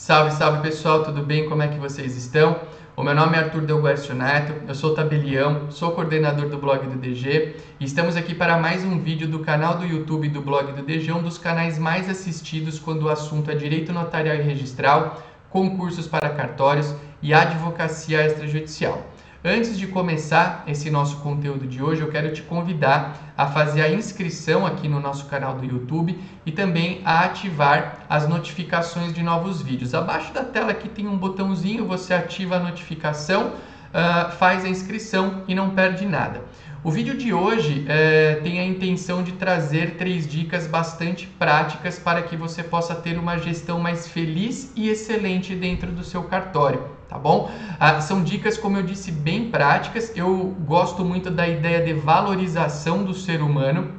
Salve, salve pessoal, tudo bem? Como é que vocês estão? O meu nome é Arthur Delguercio Neto, eu sou tabelião, sou coordenador do blog do DG e estamos aqui para mais um vídeo do canal do YouTube do blog do DG, um dos canais mais assistidos quando o assunto é direito notarial e registral, concursos para cartórios e advocacia extrajudicial. Antes de começar esse nosso conteúdo de hoje, eu quero te convidar a fazer a inscrição aqui no nosso canal do YouTube e também a ativar as notificações de novos vídeos. Abaixo da tela aqui tem um botãozinho, você ativa a notificação, uh, faz a inscrição e não perde nada. O vídeo de hoje é, tem a intenção de trazer três dicas bastante práticas para que você possa ter uma gestão mais feliz e excelente dentro do seu cartório, tá bom? Ah, são dicas, como eu disse, bem práticas. Eu gosto muito da ideia de valorização do ser humano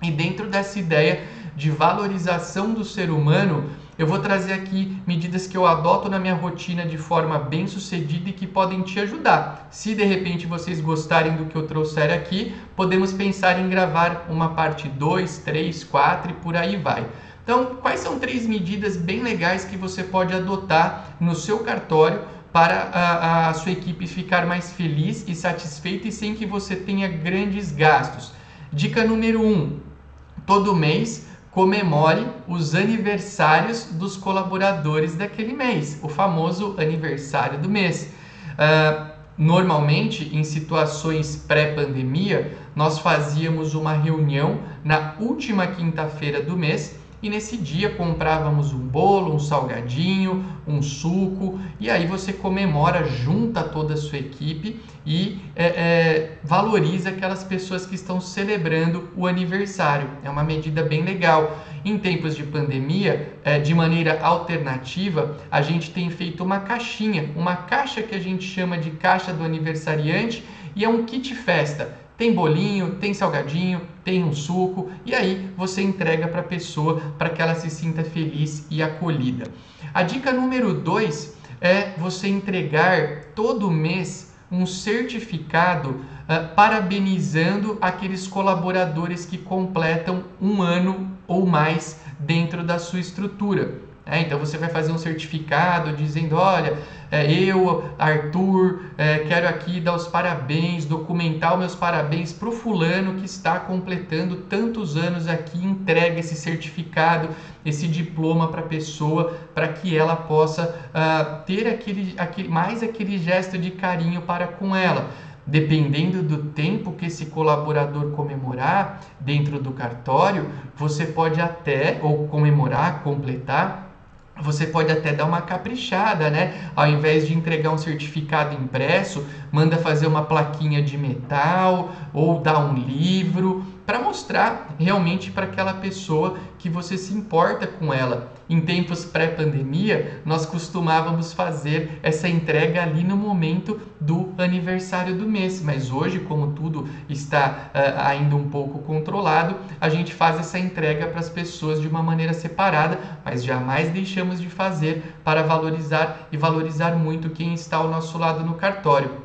e dentro dessa ideia de valorização do ser humano, eu vou trazer aqui medidas que eu adoto na minha rotina de forma bem sucedida e que podem te ajudar. Se de repente vocês gostarem do que eu trouxer aqui, podemos pensar em gravar uma parte 2, 3, 4 e por aí vai. Então, quais são três medidas bem legais que você pode adotar no seu cartório para a, a sua equipe ficar mais feliz e satisfeita e sem que você tenha grandes gastos? Dica número 1: um, todo mês comemore os aniversários dos colaboradores daquele mês, o famoso aniversário do mês. Uh, normalmente, em situações pré-pandemia, nós fazíamos uma reunião na última quinta-feira do mês e nesse dia comprávamos um bolo, um salgadinho, um suco e aí você comemora, junta toda a sua equipe e é, é, valoriza aquelas pessoas que estão celebrando o aniversário. É uma medida bem legal. Em tempos de pandemia, é, de maneira alternativa, a gente tem feito uma caixinha, uma caixa que a gente chama de caixa do aniversariante e é um kit festa tem bolinho, tem salgadinho, tem um suco e aí você entrega para a pessoa para que ela se sinta feliz e acolhida. A dica número 2 é você entregar todo mês um certificado uh, parabenizando aqueles colaboradores que completam um ano ou mais dentro da sua estrutura. É, então você vai fazer um certificado dizendo, olha, é, eu, Arthur, é, quero aqui dar os parabéns, documentar os meus parabéns para o fulano que está completando tantos anos aqui, entrega esse certificado, esse diploma para a pessoa, para que ela possa uh, ter aquele, aquele, mais aquele gesto de carinho para com ela. Dependendo do tempo que esse colaborador comemorar dentro do cartório, você pode até, ou comemorar, completar, você pode até dar uma caprichada, né? Ao invés de entregar um certificado impresso, manda fazer uma plaquinha de metal ou dar um livro para mostrar realmente para aquela pessoa que você se importa com ela. Em tempos pré-pandemia, nós costumávamos fazer essa entrega ali no momento do aniversário do mês, mas hoje, como tudo está uh, ainda um pouco controlado, a gente faz essa entrega para as pessoas de uma maneira separada, mas jamais deixamos de fazer para valorizar e valorizar muito quem está ao nosso lado no cartório.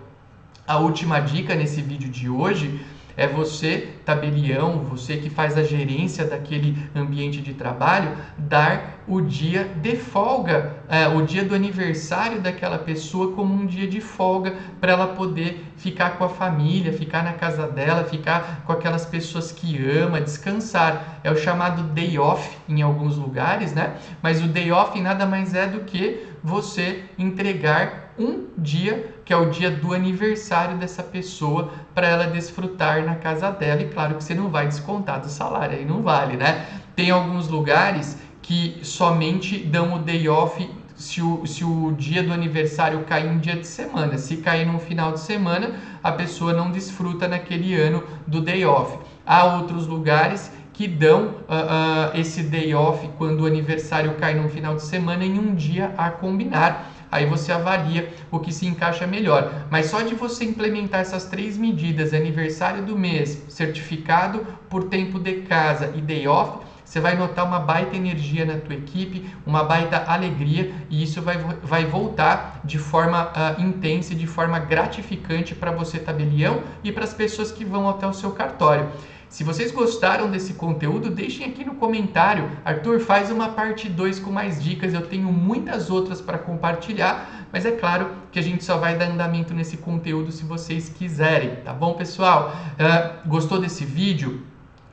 A última dica nesse vídeo de hoje é você, tabelião, você que faz a gerência daquele ambiente de trabalho, dar o dia de folga, é, o dia do aniversário daquela pessoa como um dia de folga para ela poder ficar com a família, ficar na casa dela, ficar com aquelas pessoas que ama, descansar. É o chamado day off em alguns lugares, né? Mas o day off nada mais é do que você entregar um dia, que é o dia do aniversário dessa pessoa, para ela desfrutar na casa dela. E claro que você não vai descontar do salário, aí não vale, né? Tem alguns lugares que somente dão o day off se o, se o dia do aniversário cair um dia de semana. Se cair num final de semana, a pessoa não desfruta naquele ano do day off. Há outros lugares que dão uh, uh, esse day off quando o aniversário cai num final de semana em um dia a combinar. Aí você avalia o que se encaixa melhor. Mas só de você implementar essas três medidas, aniversário do mês, certificado por tempo de casa e day off, você vai notar uma baita energia na tua equipe, uma baita alegria e isso vai, vai voltar de forma uh, intensa e de forma gratificante para você, tabelião, e para as pessoas que vão até o seu cartório. Se vocês gostaram desse conteúdo, deixem aqui no comentário. Arthur, faz uma parte 2 com mais dicas. Eu tenho muitas outras para compartilhar, mas é claro que a gente só vai dar andamento nesse conteúdo se vocês quiserem, tá bom, pessoal? Uh, gostou desse vídeo?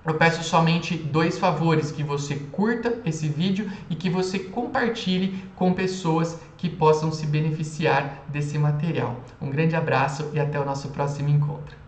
Eu peço somente dois favores: que você curta esse vídeo e que você compartilhe com pessoas que possam se beneficiar desse material. Um grande abraço e até o nosso próximo encontro.